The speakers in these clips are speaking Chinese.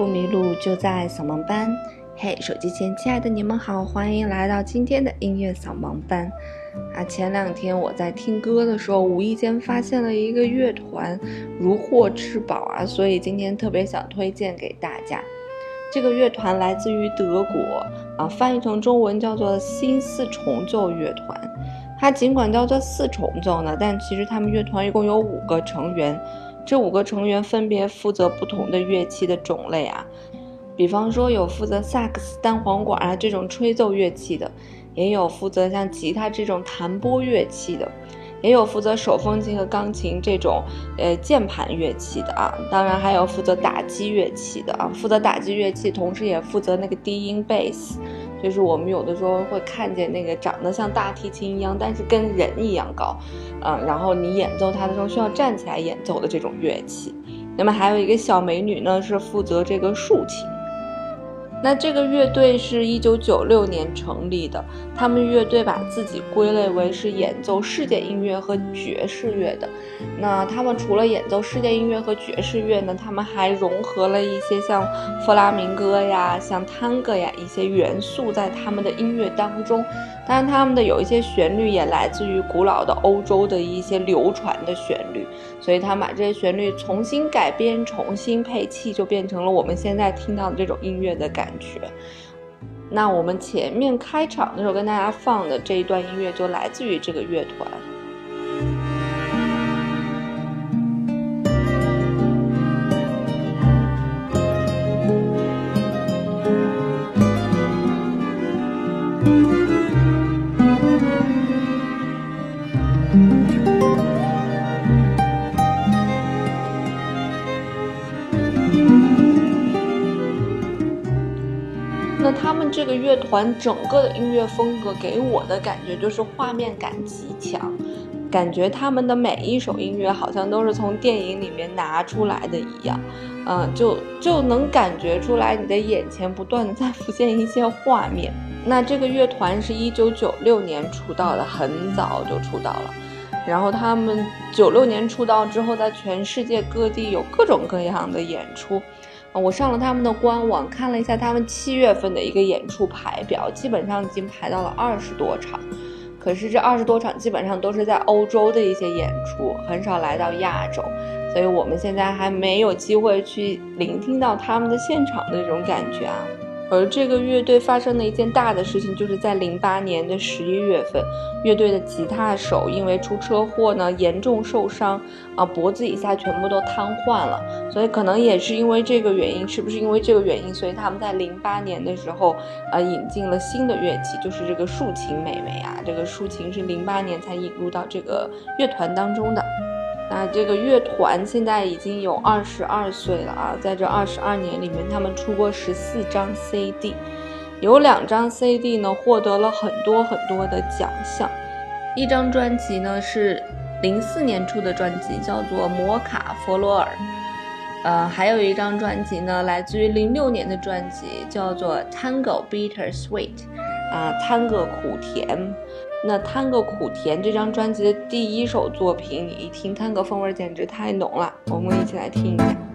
不迷路，就在扫盲班。嘿，手机前亲爱的你们好，欢迎来到今天的音乐扫盲班。啊，前两天我在听歌的时候，无意间发现了一个乐团，如获至宝啊，所以今天特别想推荐给大家。这个乐团来自于德国，啊，翻译成中文叫做新四重奏乐团。它尽管叫做四重奏呢，但其实他们乐团一共有五个成员。这五个成员分别负责不同的乐器的种类啊，比方说有负责萨克斯、单簧管啊这种吹奏乐器的，也有负责像吉他这种弹拨乐器的，也有负责手风琴和钢琴这种呃键盘乐器的啊，当然还有负责打击乐器的啊，负责打击乐器，同时也负责那个低音贝斯。就是我们有的时候会看见那个长得像大提琴一样，但是跟人一样高，嗯，然后你演奏它的时候需要站起来演奏的这种乐器。那么还有一个小美女呢，是负责这个竖琴。那这个乐队是一九九六年成立的，他们乐队把自己归类为是演奏世界音乐和爵士乐的。那他们除了演奏世界音乐和爵士乐呢，他们还融合了一些像弗拉明戈呀、像探戈呀一些元素在他们的音乐当中。当然，他们的有一些旋律也来自于古老的欧洲的一些流传的旋律，所以他把这些旋律重新改编、重新配器，就变成了我们现在听到的这种音乐的感觉。那我们前面开场的时候跟大家放的这一段音乐，就来自于这个乐团。那他们这个乐团整个的音乐风格给我的感觉就是画面感极强，感觉他们的每一首音乐好像都是从电影里面拿出来的一样，嗯，就就能感觉出来你的眼前不断的在浮现一些画面。那这个乐团是一九九六年出道的，很早就出道了，然后他们九六年出道之后，在全世界各地有各种各样的演出。我上了他们的官网，看了一下他们七月份的一个演出排表，基本上已经排到了二十多场。可是这二十多场基本上都是在欧洲的一些演出，很少来到亚洲，所以我们现在还没有机会去聆听到他们的现场的那种感觉啊。而这个乐队发生的一件大的事情，就是在零八年的十一月份，乐队的吉他手因为出车祸呢，严重受伤，啊，脖子以下全部都瘫痪了。所以可能也是因为这个原因，是不是因为这个原因，所以他们在零八年的时候，呃，引进了新的乐器，就是这个竖琴美眉啊。这个竖琴是零八年才引入到这个乐团当中的。那这个乐团现在已经有二十二岁了啊，在这二十二年里面，他们出过十四张 CD，有两张 CD 呢获得了很多很多的奖项，一张专辑呢是零四年出的专辑，叫做《摩卡佛罗尔》，呃，还有一张专辑呢来自于零六年的专辑，叫做《Tango Bitter Sweet》，啊，探戈苦甜。那《探戈苦甜》这张专辑的第一首作品，你一听探戈风味简直太浓了，我们一起来听一下。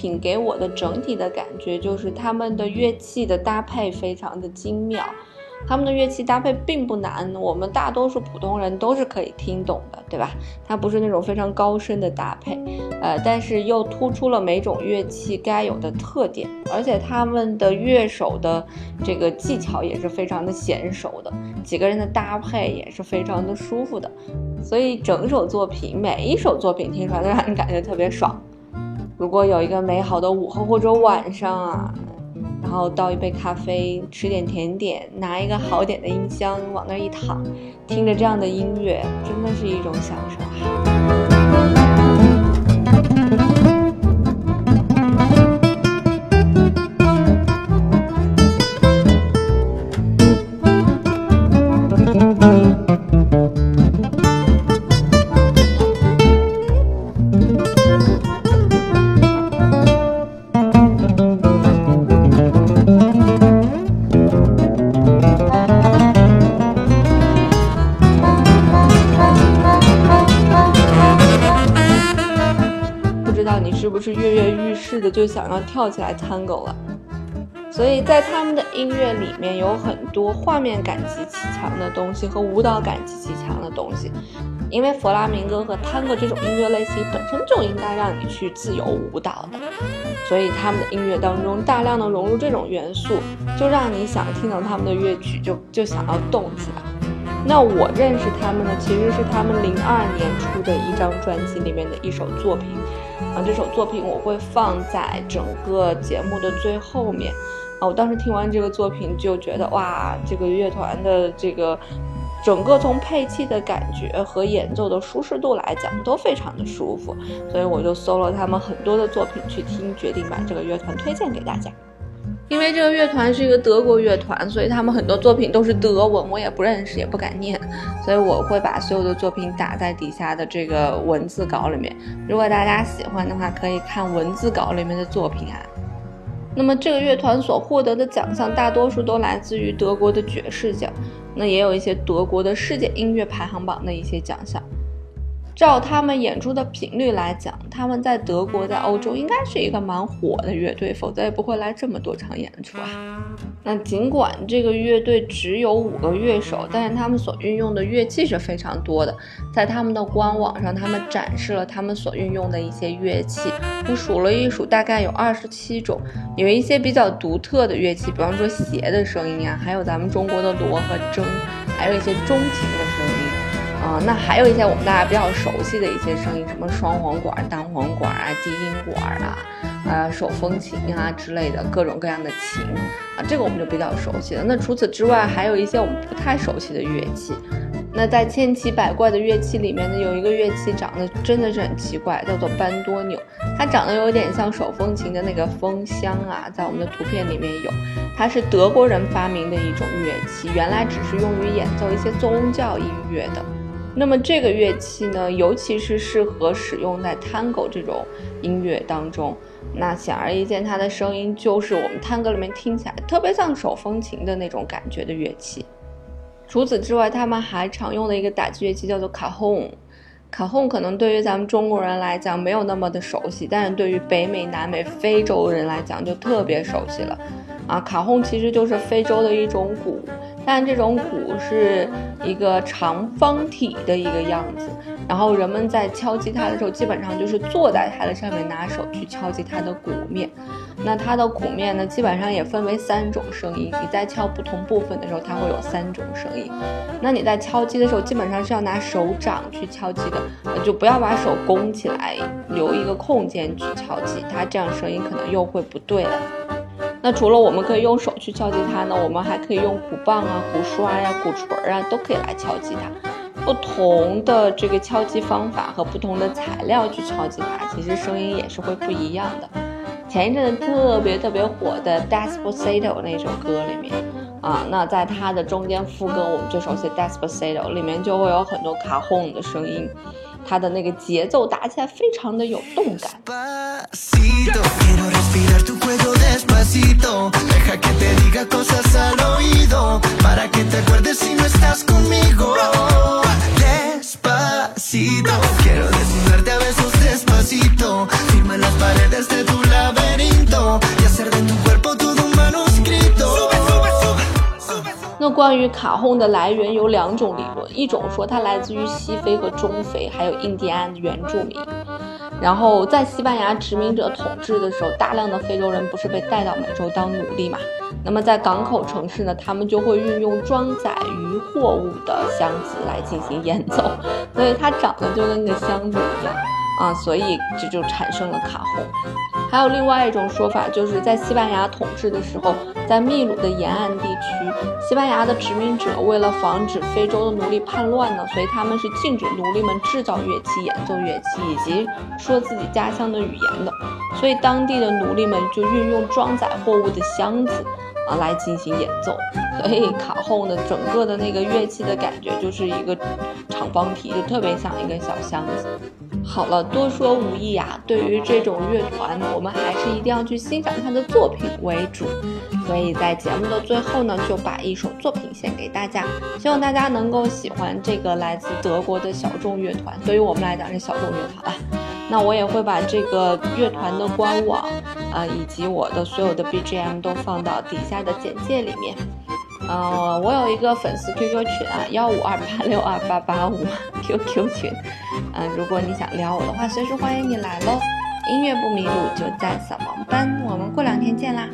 品给我的整体的感觉就是他们的乐器的搭配非常的精妙，他们的乐器搭配并不难，我们大多数普通人都是可以听懂的，对吧？它不是那种非常高深的搭配，呃，但是又突出了每种乐器该有的特点，而且他们的乐手的这个技巧也是非常的娴熟的，几个人的搭配也是非常的舒服的，所以整首作品每一首作品听出来都让人感觉特别爽。如果有一个美好的午后或者晚上啊。然后倒一杯咖啡，吃点甜点，拿一个好点的音箱往那一躺，听着这样的音乐，真的是一种享受就想要跳起来 tango 了，所以在他们的音乐里面有很多画面感极其强的东西和舞蹈感极其强的东西，因为弗拉明戈和 tango 这种音乐类型本身就应该让你去自由舞蹈的，所以他们的音乐当中大量的融入这种元素，就让你想听到他们的乐曲就就想要动起来。那我认识他们呢，其实是他们零二年出的一张专辑里面的一首作品。啊，这首作品我会放在整个节目的最后面。啊，我当时听完这个作品就觉得，哇，这个乐团的这个整个从配器的感觉和演奏的舒适度来讲都非常的舒服，所以我就搜了他们很多的作品去听，决定把这个乐团推荐给大家。因为这个乐团是一个德国乐团，所以他们很多作品都是德文，我也不认识，也不敢念，所以我会把所有的作品打在底下的这个文字稿里面。如果大家喜欢的话，可以看文字稿里面的作品啊。那么这个乐团所获得的奖项，大多数都来自于德国的爵士奖，那也有一些德国的世界音乐排行榜的一些奖项。照他们演出的频率来讲，他们在德国、在欧洲应该是一个蛮火的乐队，否则也不会来这么多场演出啊。那尽管这个乐队只有五个乐手，但是他们所运用的乐器是非常多的。在他们的官网上，他们展示了他们所运用的一些乐器，我数了一数，大概有二十七种，有一些比较独特的乐器，比方说鞋的声音啊，还有咱们中国的锣和筝，还有一些钟琴的声音。啊，那还有一些我们大家比较熟悉的一些声音，什么双簧管、单簧管啊、低音管啊，呃，手风琴啊之类的各种各样的琴啊，这个我们就比较熟悉了。那除此之外，还有一些我们不太熟悉的乐器。那在千奇百怪的乐器里面呢，有一个乐器长得真的是很奇怪，叫做班多纽，它长得有点像手风琴的那个风箱啊，在我们的图片里面有，它是德国人发明的一种乐器，原来只是用于演奏一些宗教音乐的。那么这个乐器呢，尤其是适合使用在 Tango 这种音乐当中。那显而易见，它的声音就是我们 Tango 里面听起来特别像手风琴的那种感觉的乐器。除此之外，他们还常用的一个打击乐器叫做卡洪。卡洪可能对于咱们中国人来讲没有那么的熟悉，但是对于北美、南美、非洲人来讲就特别熟悉了。啊，卡洪其实就是非洲的一种鼓。但这种鼓是一个长方体的一个样子，然后人们在敲击它的时候，基本上就是坐在它的上面，拿手去敲击它的鼓面。那它的鼓面呢，基本上也分为三种声音。你在敲不同部分的时候，它会有三种声音。那你在敲击的时候，基本上是要拿手掌去敲击的，就不要把手弓起来，留一个空间去敲击，它这样声音可能又会不对了。那除了我们可以用手去敲击它呢，我们还可以用鼓棒啊、鼓刷呀、鼓槌啊，都可以来敲击它。不同的这个敲击方法和不同的材料去敲击它，其实声音也是会不一样的。前一阵子特别特别火的《Despacito》那首歌里面啊，那在它的中间副歌，我们最熟悉《Despacito》里面就会有很多卡洪的声音。他的那个节奏打起来非常的有动感。于卡洪的来源有两种理论，一种说它来自于西非和中非，还有印第安原住民。然后在西班牙殖民者统治的时候，大量的非洲人不是被带到美洲当奴隶嘛？那么在港口城市呢，他们就会运用装载鱼货物的箱子来进行演奏，所以它长得就跟个箱子一样啊，所以这就产生了卡洪。还有另外一种说法，就是在西班牙统治的时候，在秘鲁的沿岸地区，西班牙的殖民者为了防止非洲的奴隶叛乱呢，所以他们是禁止奴隶们制造乐器、演奏乐器以及说自己家乡的语言的，所以当地的奴隶们就运用装载货物的箱子。啊，来进行演奏，所以卡后呢，整个的那个乐器的感觉就是一个长方体，就特别像一个小箱子。好了，多说无益啊。对于这种乐团，我们还是一定要去欣赏他的作品为主。所以在节目的最后呢，就把一首作品献给大家，希望大家能够喜欢这个来自德国的小众乐团。对于我们来讲是小众乐团啊。那我也会把这个乐团的官网，啊，以及我的所有的 BGM 都放到底下的简介里面。呃，我有一个粉丝 QQ 群啊，幺五二八六二八八五 QQ 群。嗯，如果你想撩我的话，随时欢迎你来喽。音乐不迷路，就在扫盲班。我们过两天见啦。